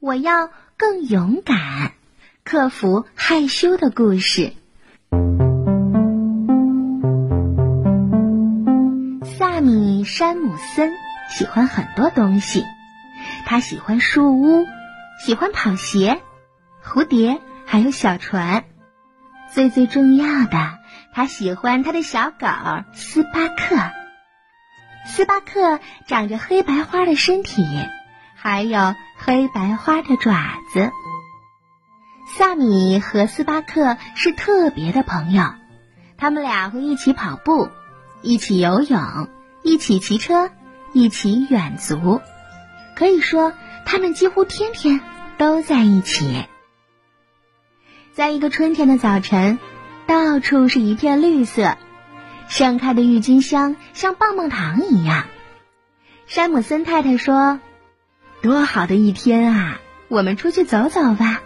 我要更勇敢，克服害羞的故事。萨米·山姆森喜欢很多东西，他喜欢树屋，喜欢跑鞋、蝴蝶，还有小船。最最重要的，他喜欢他的小狗斯巴克。斯巴克长着黑白花的身体，还有黑白花的爪子。萨米和斯巴克是特别的朋友，他们俩会一起跑步，一起游泳，一起骑车，一起远足。可以说，他们几乎天天都在一起。在一个春天的早晨，到处是一片绿色。盛开的郁金香像棒棒糖一样。山姆森太太说：“多好的一天啊！我们出去走走吧。”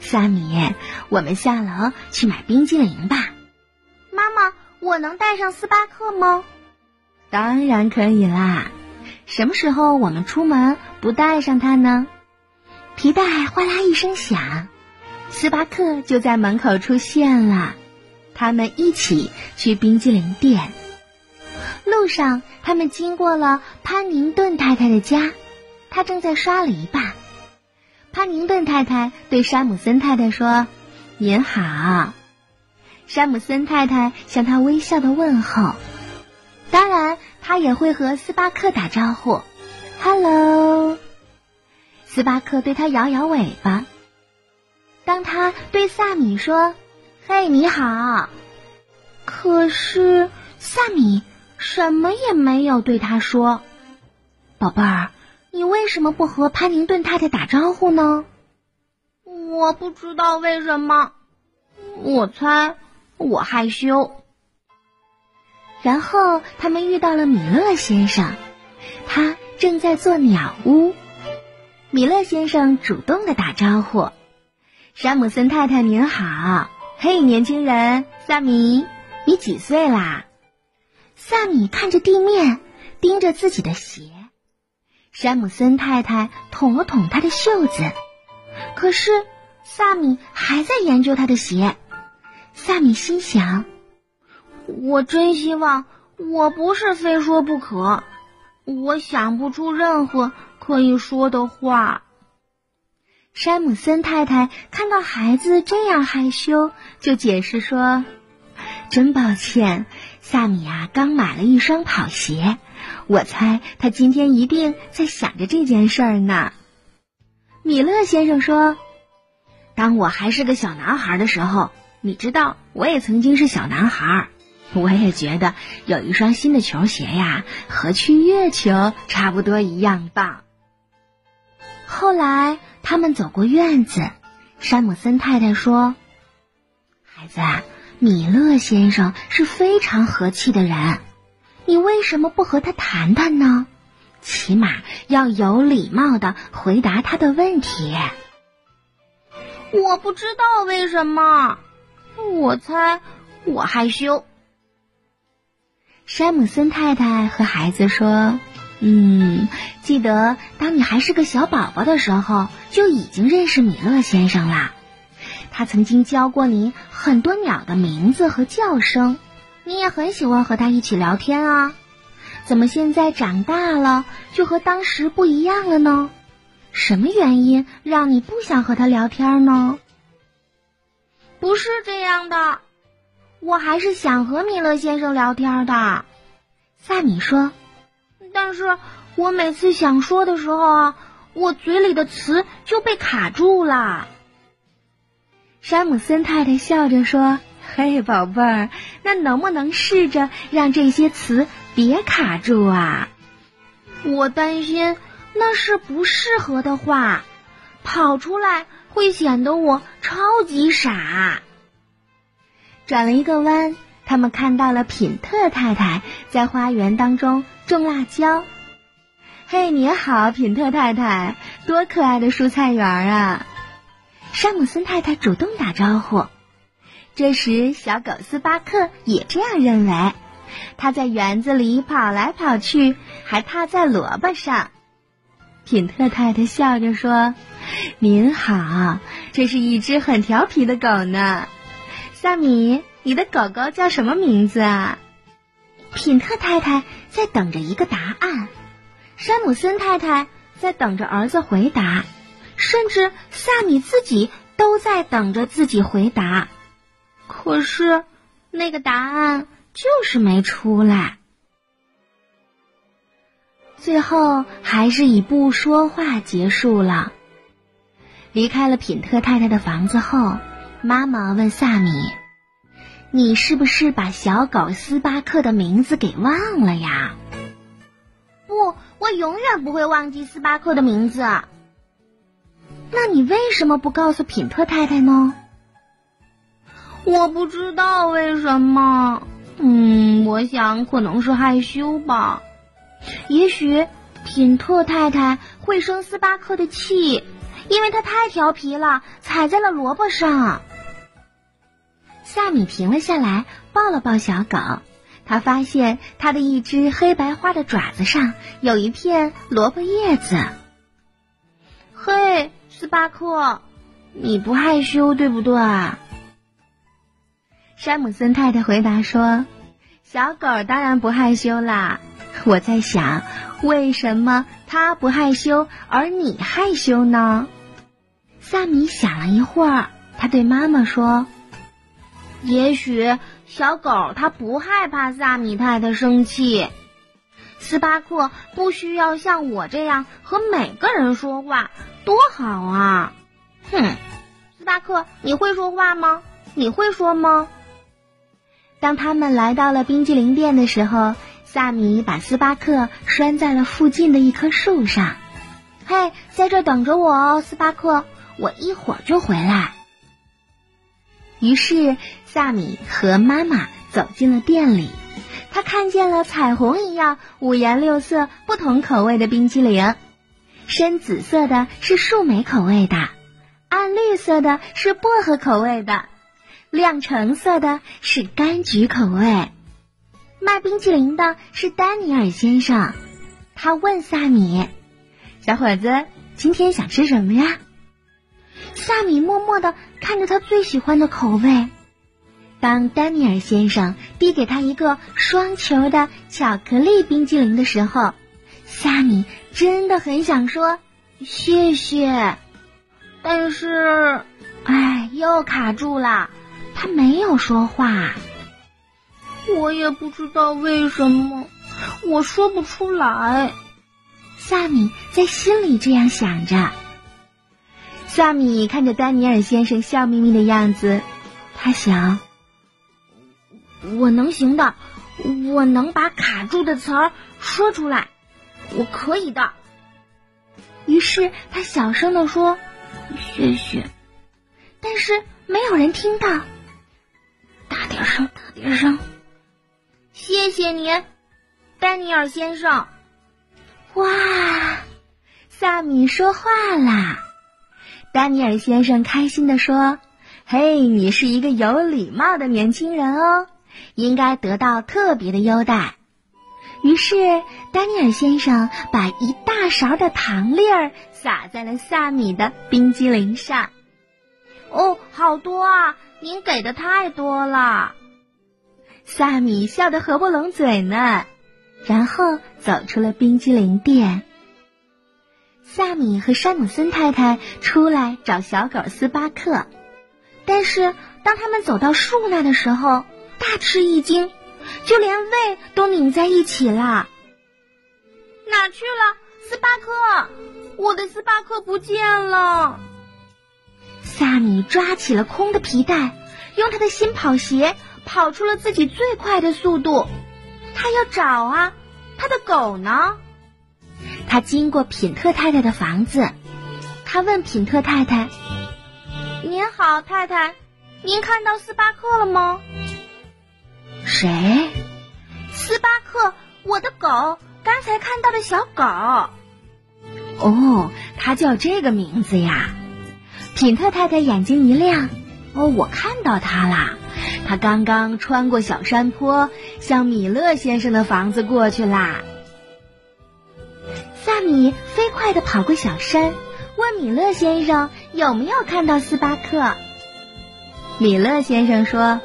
萨米，我们下楼去买冰激凌吧。妈妈，我能带上斯巴克吗？当然可以啦。什么时候我们出门不带上它呢？皮带哗啦一声响，斯巴克就在门口出现了。他们一起去冰激凌店。路上，他们经过了潘宁顿太太的家，他正在刷篱笆。潘宁顿太太对山姆森太太说：“您好。”山姆森太太向他微笑的问候，当然，他也会和斯巴克打招呼：“Hello。”斯巴克对他摇摇尾巴。当他对萨米说。嘿，你好。可是萨米什么也没有对他说。宝贝儿，你为什么不和潘宁顿太太打招呼呢？我不知道为什么。我猜我害羞。然后他们遇到了米勒先生，他正在做鸟屋。米勒先生主动的打招呼：“山姆森太太您好。”嘿，年轻人，萨米，你几岁啦？萨米看着地面，盯着自己的鞋。山姆森太太捅了捅他的袖子，可是萨米还在研究他的鞋。萨米心想：我真希望我不是非说不可，我想不出任何可以说的话。山姆森太太看到孩子这样害羞，就解释说：“真抱歉，萨米啊，刚买了一双跑鞋，我猜他今天一定在想着这件事儿呢。”米勒先生说：“当我还是个小男孩的时候，你知道，我也曾经是小男孩儿，我也觉得有一双新的球鞋呀，和去月球差不多一样棒。”后来。他们走过院子，山姆森太太说：“孩子啊，米勒先生是非常和气的人，你为什么不和他谈谈呢？起码要有礼貌的回答他的问题。”我不知道为什么，我猜我害羞。山姆森太太和孩子说。嗯，记得当你还是个小宝宝的时候，就已经认识米勒先生啦。他曾经教过你很多鸟的名字和叫声，你也很喜欢和他一起聊天啊。怎么现在长大了就和当时不一样了呢？什么原因让你不想和他聊天呢？不是这样的，我还是想和米勒先生聊天的。萨米说。但是我每次想说的时候啊，我嘴里的词就被卡住了。山姆森太太笑着说：“嘿，宝贝儿，那能不能试着让这些词别卡住啊？”我担心那是不适合的话，跑出来会显得我超级傻。转了一个弯，他们看到了品特太太在花园当中。种辣椒，嘿，你好，品特太太，多可爱的蔬菜园啊！山姆森太太主动打招呼。这时，小狗斯巴克也这样认为，它在园子里跑来跑去，还踏在萝卜上。品特太太笑着说：“您好，这是一只很调皮的狗呢。萨米，你的狗狗叫什么名字啊？品特太太在等着一个答案，山姆森太太在等着儿子回答，甚至萨米自己都在等着自己回答。可是，那个答案就是没出来。最后，还是以不说话结束了。离开了品特太太的房子后，妈妈问萨米：“你是不是把小狗斯巴克的名字给忘了呀？”“不，我永远不会忘记斯巴克的名字。”“那你为什么不告诉品特太太呢？”“我不知道为什么。嗯，我想可能是害羞吧。也许品特太太会生斯巴克的气。”因为他太调皮了，踩在了萝卜上。萨米停了下来，抱了抱小狗。他发现它的一只黑白花的爪子上有一片萝卜叶子。嘿，斯巴克，你不害羞对不对？山姆森太太回答说：“小狗当然不害羞啦。我在想，为什么它不害羞，而你害羞呢？”萨米想了一会儿，他对妈妈说：“也许小狗它不害怕萨米太太生气。斯巴克不需要像我这样和每个人说话，多好啊！”哼，斯巴克，你会说话吗？你会说吗？当他们来到了冰激凌店的时候，萨米把斯巴克拴在了附近的一棵树上。嘿，在这等着我哦，斯巴克。我一会儿就回来。于是，萨米和妈妈走进了店里。他看见了彩虹一样五颜六色、不同口味的冰激凌。深紫色的是树莓口味的，暗绿色的是薄荷口味的，亮橙色的是柑橘口味。卖冰淇淋的是丹尼尔先生。他问萨米：“小伙子，今天想吃什么呀？”萨米默默的看着他最喜欢的口味。当丹尼尔先生递给他一个双球的巧克力冰激凌的时候，萨米真的很想说谢谢，但是，哎，又卡住了，他没有说话。我也不知道为什么，我说不出来。萨米在心里这样想着。萨米看着丹尼尔先生笑眯眯的样子，他想：“我能行的，我能把卡住的词儿说出来，我可以的。”于是他小声的说：“谢谢。”但是没有人听到。大点声，大点声！谢谢您，丹尼尔先生。哇，萨米说话啦！丹尼尔先生开心地说：“嘿，你是一个有礼貌的年轻人哦，应该得到特别的优待。”于是，丹尼尔先生把一大勺的糖粒儿撒在了萨米的冰激凌上。哦，好多啊！您给的太多了。萨米笑得合不拢嘴呢，然后走出了冰激凌店。萨米和山姆森太太出来找小狗斯巴克，但是当他们走到树那的时候，大吃一惊，就连胃都拧在一起了。哪去了，斯巴克？我的斯巴克不见了！萨米抓起了空的皮带，用他的新跑鞋跑出了自己最快的速度。他要找啊，他的狗呢？他经过品特太太的房子，他问品特太太：“您好，太太，您看到斯巴克了吗？”“谁？”“斯巴克，我的狗，刚才看到的小狗。”“哦，它叫这个名字呀。”品特太太眼睛一亮：“哦，我看到它啦，它刚刚穿过小山坡，向米勒先生的房子过去啦。”萨米飞快地跑过小山，问米勒先生有没有看到斯巴克。米勒先生说：“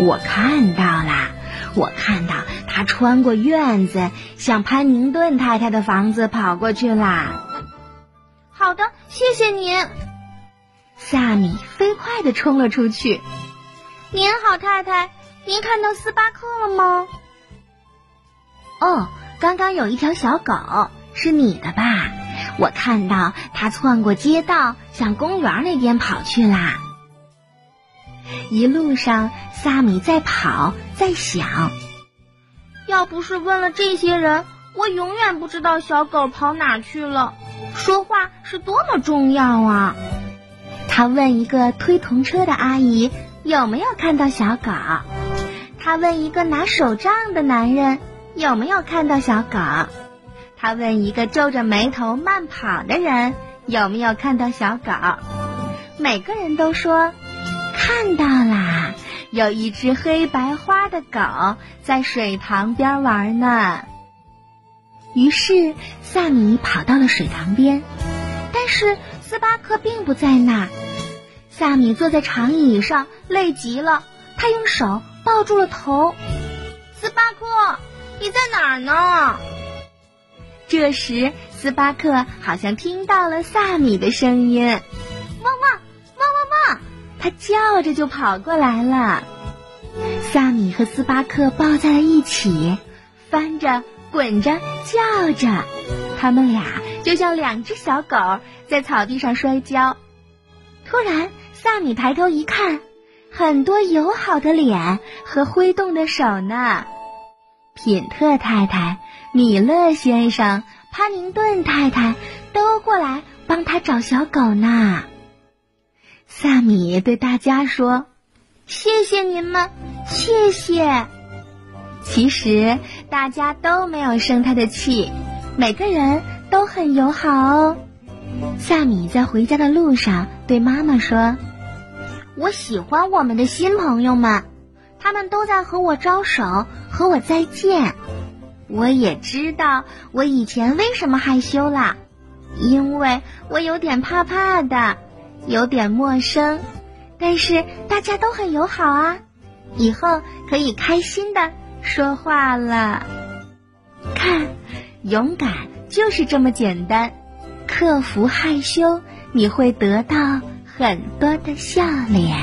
我看到了，我看到他穿过院子，向潘宁顿太太的房子跑过去啦。”好的，谢谢您。萨米飞快地冲了出去。您好，太太，您看到斯巴克了吗？哦，刚刚有一条小狗，是你的吧？我看到它窜过街道，向公园那边跑去啦。一路上，萨米在跑，在想：要不是问了这些人，我永远不知道小狗跑哪去了。说话是多么重要啊！他问一个推童车的阿姨有没有看到小狗，他问一个拿手杖的男人有没有看到小狗，他问一个皱着眉头慢跑的人有没有看到小狗。每个人都说看到啦，有一只黑白花的狗在水塘边玩呢。于是萨米跑到了水塘边，但是斯巴克并不在那儿。萨米坐在长椅上，累极了，他用手抱住了头。斯巴克，你在哪儿呢？这时，斯巴克好像听到了萨米的声音，他叫着就跑过来了。萨米和斯巴克抱在了一起，翻着。滚着，叫着，他们俩就像两只小狗在草地上摔跤。突然，萨米抬头一看，很多友好的脸和挥动的手呢。品特太太、米勒先生、帕宁顿太太都过来帮他找小狗呢。萨米对大家说：“谢谢您们，谢谢。”其实大家都没有生他的气，每个人都很友好哦。萨米在回家的路上对妈妈说：“我喜欢我们的新朋友们，他们都在和我招手，和我再见。我也知道我以前为什么害羞啦，因为我有点怕怕的，有点陌生。但是大家都很友好啊，以后可以开心的。”说话了，看，勇敢就是这么简单。克服害羞，你会得到很多的笑脸。